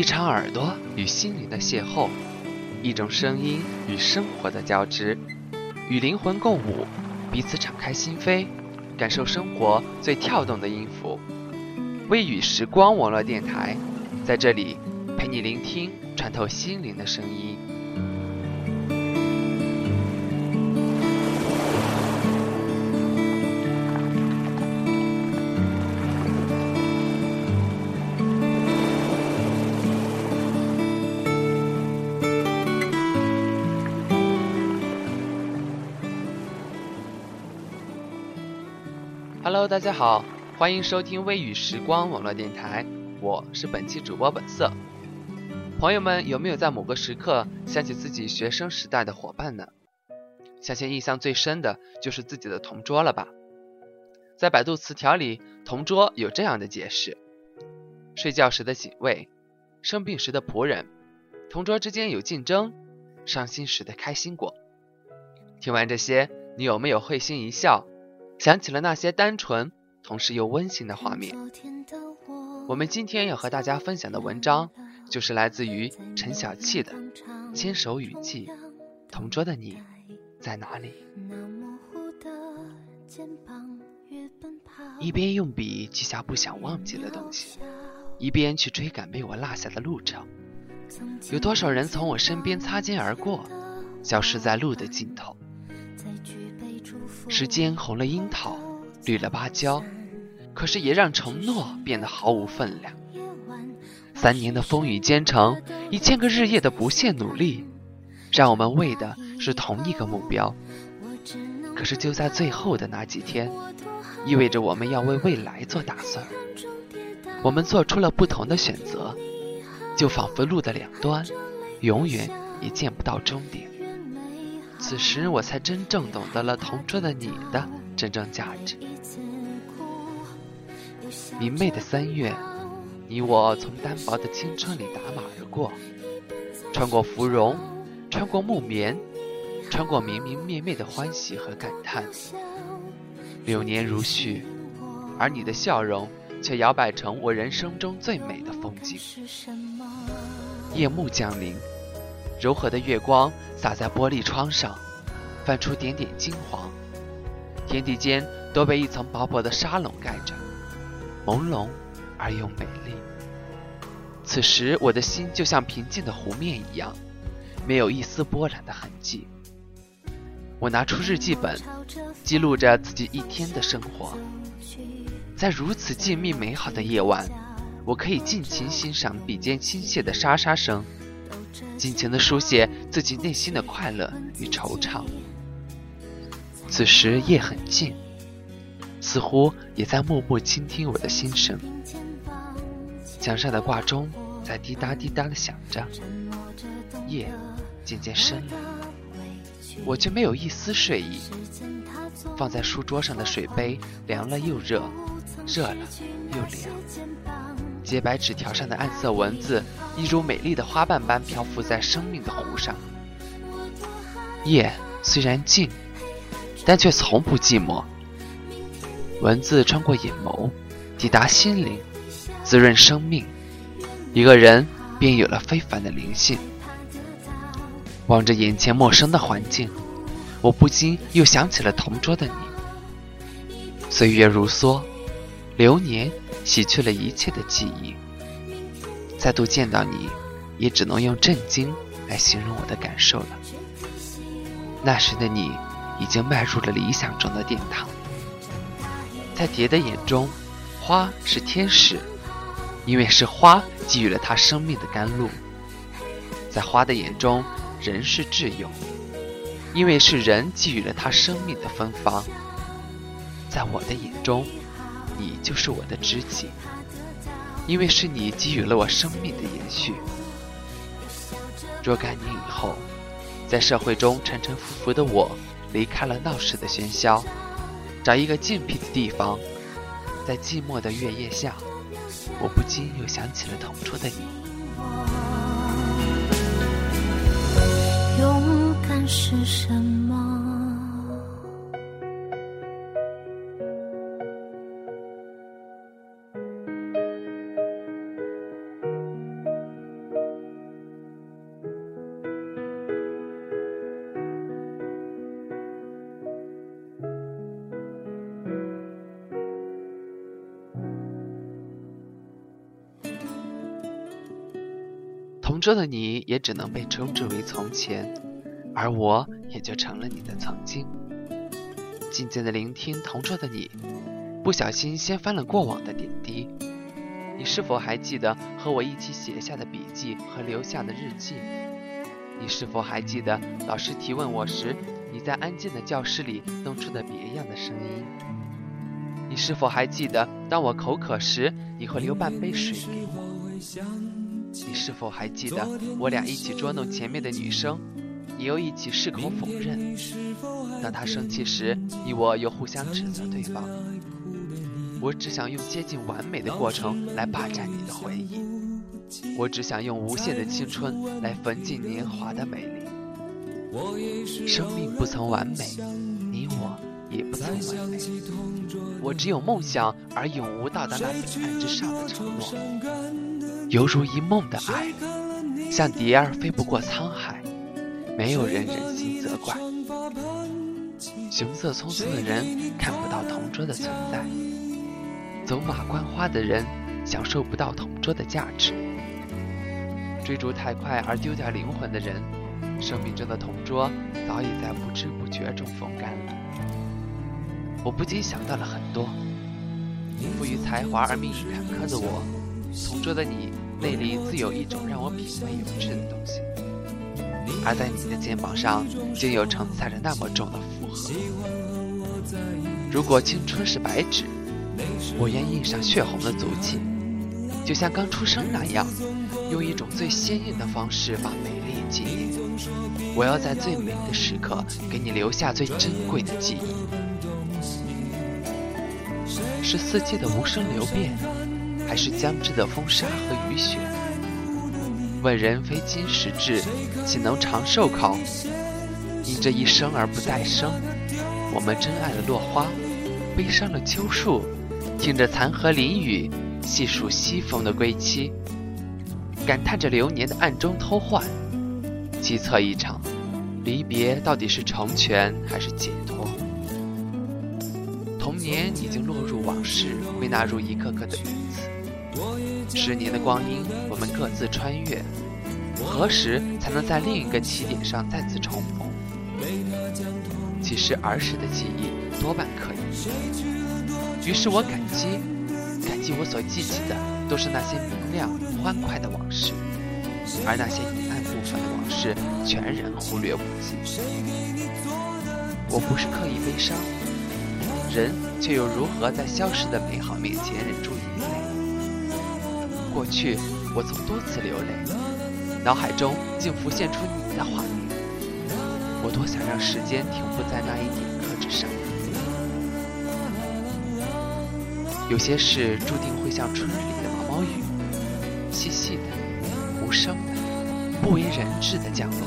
一场耳朵与心灵的邂逅，一种声音与生活的交织，与灵魂共舞，彼此敞开心扉，感受生活最跳动的音符。微雨时光网络电台，在这里陪你聆听穿透心灵的声音。Hello，大家好，欢迎收听微雨时光网络电台，我是本期主播本色。朋友们有没有在某个时刻想起自己学生时代的伙伴呢？相信印象最深的就是自己的同桌了吧？在百度词条里，同桌有这样的解释：睡觉时的警卫，生病时的仆人，同桌之间有竞争，伤心时的开心果。听完这些，你有没有会心一笑？想起了那些单纯，同时又温馨的画面。我们今天要和大家分享的文章，就是来自于陈小气的《牵手雨季》，同桌的你在哪里？一边用笔记下不想忘记的东西，一边去追赶被我落下的路程。有多少人从我身边擦肩而过，消失在路的尽头？时间红了樱桃，绿了芭蕉，可是也让承诺变得毫无分量。三年的风雨兼程，一千个日夜的不懈努力，让我们为的是同一个目标。可是就在最后的那几天，意味着我们要为未来做打算。我们做出了不同的选择，就仿佛路的两端，永远也见不到终点。此时我才真正懂得了同桌的你的真正价值。明媚的三月，你我从单薄的青春里打马而过，穿过芙蓉，穿过木棉，穿过明明灭灭的欢喜和感叹。流年如絮，而你的笑容却摇摆成我人生中最美的风景。夜幕降临。柔和的月光洒在玻璃窗上，泛出点点金黄。天地间都被一层薄薄的纱笼盖着，朦胧而又美丽。此时，我的心就像平静的湖面一样，没有一丝波澜的痕迹。我拿出日记本，记录着自己一天的生活。在如此静谧美好的夜晚，我可以尽情欣赏笔尖倾泻的沙沙声。尽情的书写自己内心的快乐与惆怅。此时夜很静，似乎也在默默倾听我的心声。墙上的挂钟在滴答滴答的响着，夜渐渐深了，我却没有一丝睡意。放在书桌上的水杯凉了又热，热了又凉。洁白纸条上的暗色文字，一如美丽的花瓣般漂浮在生命的湖上。夜虽然静，但却从不寂寞。文字穿过眼眸，抵达心灵，滋润生命。一个人便有了非凡的灵性。望着眼前陌生的环境，我不禁又想起了同桌的你。岁月如梭，流年。洗去了一切的记忆，再度见到你，也只能用震惊来形容我的感受了。那时的你，已经迈入了理想中的殿堂。在蝶的眼中，花是天使，因为是花给予了它生命的甘露；在花的眼中，人是挚友，因为是人给予了它生命的芬芳；在我的眼中。你就是我的知己，因为是你给予了我生命的延续。若干年以后，在社会中沉沉浮浮的我，离开了闹市的喧嚣，找一个静僻的地方，在寂寞的月夜下，我不禁又想起了同桌的你。勇敢是什么？同桌的你也只能被称之为从前，而我也就成了你的曾经。静静的聆听同桌的你，不小心掀翻了过往的点滴。你是否还记得和我一起写下的笔记和留下的日记？你是否还记得老师提问我时，你在安静的教室里弄出的别样的声音？你是否还记得当我口渴时，你会留半杯水给我？你是否还记得我俩一起捉弄前面的女生，你又一起矢口否认？当她生气时，你我又互相指责对方。我只想用接近完美的过程来霸占你的回忆，我只想用无限的青春来焚尽年华的美丽。生命不曾完美，你我也不曾完美。我只有梦想，而永无到达那彼岸之上的承诺。犹如一梦的爱，像蝶儿飞不过沧海，没有人忍心责怪。雄色匆匆的人看不到同桌的存在。走马观花的人享受不到同桌的价值，追逐太快而丢掉灵魂的人，生命中的同桌早已在不知不觉中风干了。我不禁想到了很多，富于才华而命运坎坷的我，同桌的你内里自有一种让我品味有致的东西，而在你的肩膀上竟又承载着那么重的负荷。如果青春是白纸。我愿印上血红的足迹，就像刚出生那样，用一种最鲜艳的方式把美丽纪念。我要在最美的时刻给你留下最珍贵的记忆。是四季的无声流变，还是将至的风沙和雨雪？问人非金石质，岂能长寿考？因这一生而不再生，我们珍爱了落花，悲伤了秋树。听着残荷淋雨，细数西风的归期，感叹着流年的暗中偷换，凄恻一场，离别到底是成全还是解脱？童年已经落入往事，归纳入一个个的名字。十年的光阴，我们各自穿越，何时才能在另一个起点上再次重逢？其实儿时的记忆多半可以。于是我感激，感激我所记起的都是那些明亮欢快的往事，而那些阴暗部分的往事全然忽略不计。我不是刻意悲伤，人却又如何在消失的美好面前忍住？过去我曾多次流泪，脑海中竟浮现出你的画面，我多想让时间停步在那一点刻之上。有些事注定会像春日里的毛毛雨，细细的、无声的、不为人知的降落。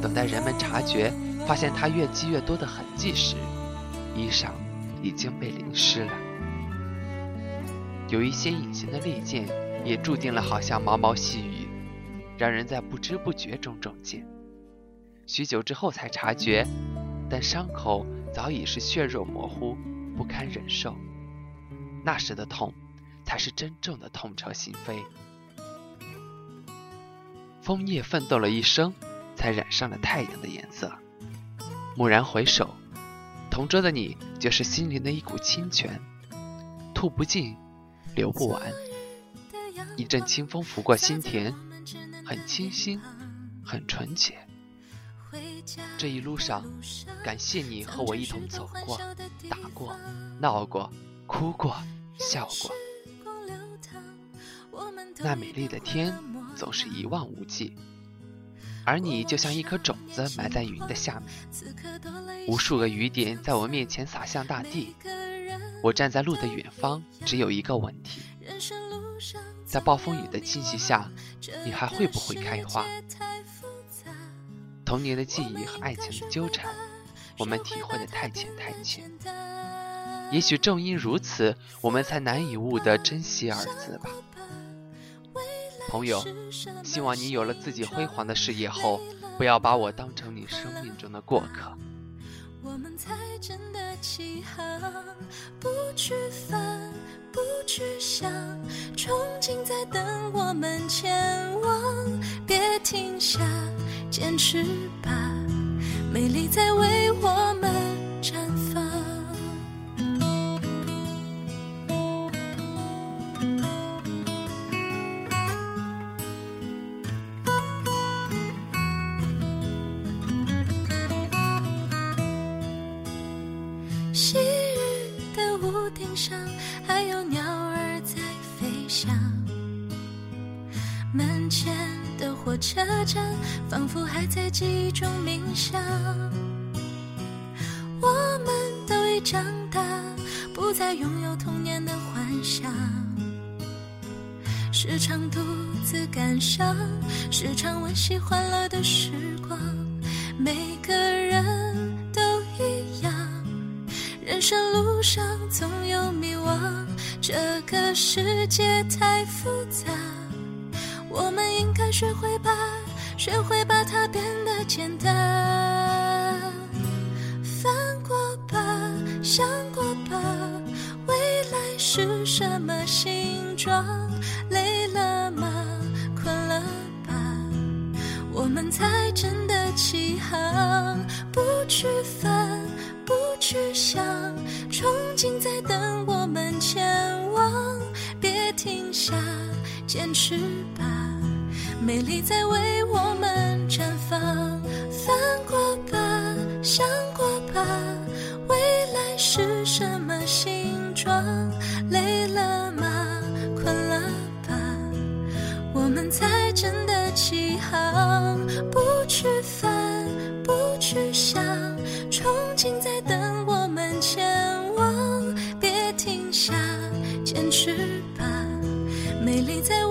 等待人们察觉，发现它越积越多的痕迹时，衣裳已经被淋湿了。有一些隐形的利剑，也注定了好像毛毛细雨，让人在不知不觉中中箭。许久之后才察觉，但伤口早已是血肉模糊，不堪忍受。那时的痛，才是真正的痛彻心扉。枫叶奋斗了一生，才染上了太阳的颜色。蓦然回首，同桌的你，就是心灵的一股清泉，吐不尽，流不完。一阵清风拂过心田，很清新，很纯洁。这一路上，感谢你和我一同走过，打过，闹过。哭过，笑过，那美丽的天总是一望无际，而你就像一颗种子埋在云的下面，无数个雨点在我面前洒向大地。我站在路的远方，只有一个问题：在暴风雨的侵袭下，你还会不会开花？童年的记忆和爱情的纠缠，我们体会的太浅太浅。也许正因如此，我们才难以悟得珍惜二字吧。朋友，希望你有了自己辉煌的事业后，不要把我当成你生命中的过客。我们才真的起航，不去烦，不去想，憧憬在等我们前往，别停下，坚持吧，美丽在为我们顶上，还有鸟儿在飞翔。门前的火车站，仿佛还在记忆中冥想。我们都已长大，不再拥有童年的幻想。时常独自感伤，时常温习欢乐的时光。每个人都一样。人生路上总，这个世界太复杂，我们应该学会把，学会把它变得简单。翻过吧，想过吧，未来是什么形状？累了吗？困了吧？我们才真的起航，不去烦。不去想，憧憬在等我们前往，别停下，坚持吧，美丽在为我们绽放。翻过吧，想过吧，未来是什么形状？累了吗？困了吧？我们才真的起航，美丽在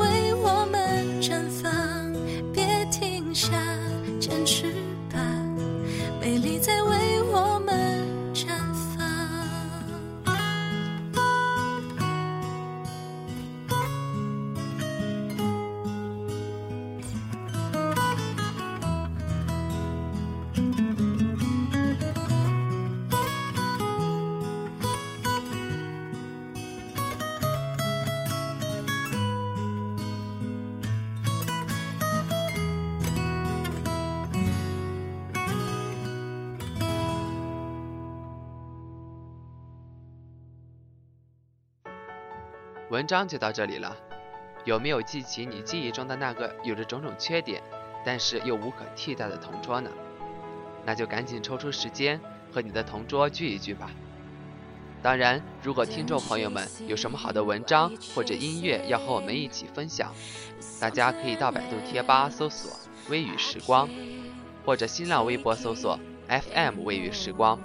文章就到这里了，有没有记起你记忆中的那个有着种种缺点，但是又无可替代的同桌呢？那就赶紧抽出时间和你的同桌聚一聚吧。当然，如果听众朋友们有什么好的文章或者音乐要和我们一起分享，大家可以到百度贴吧搜索“微雨时光”，或者新浪微博搜索 “FM 微雨时光”。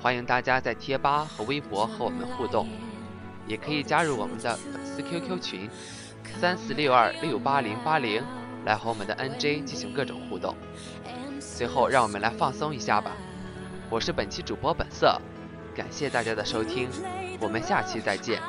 欢迎大家在贴吧和微博和我们互动。也可以加入我们的粉丝 QQ 群三四六二六八零八零，来和我们的 NJ 进行各种互动。最后，让我们来放松一下吧。我是本期主播本色，感谢大家的收听，我们下期再见。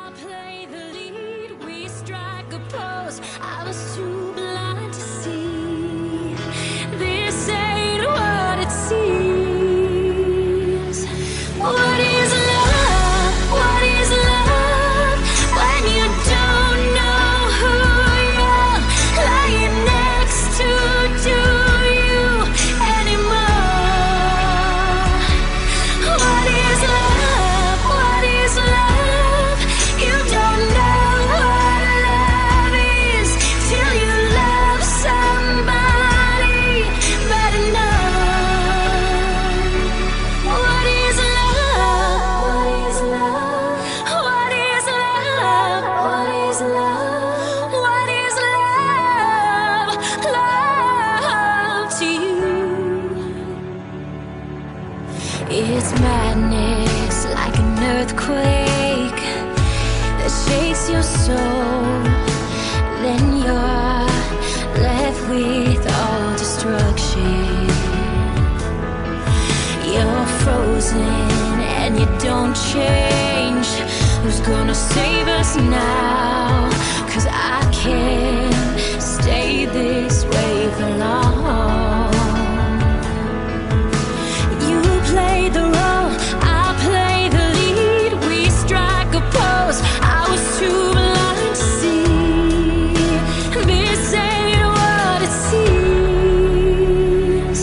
won't change. Who's gonna save us now? Cause I can't stay this way for long. You play the role, I play the lead. We strike a pose. I was too blind to see. This ain't what it seems.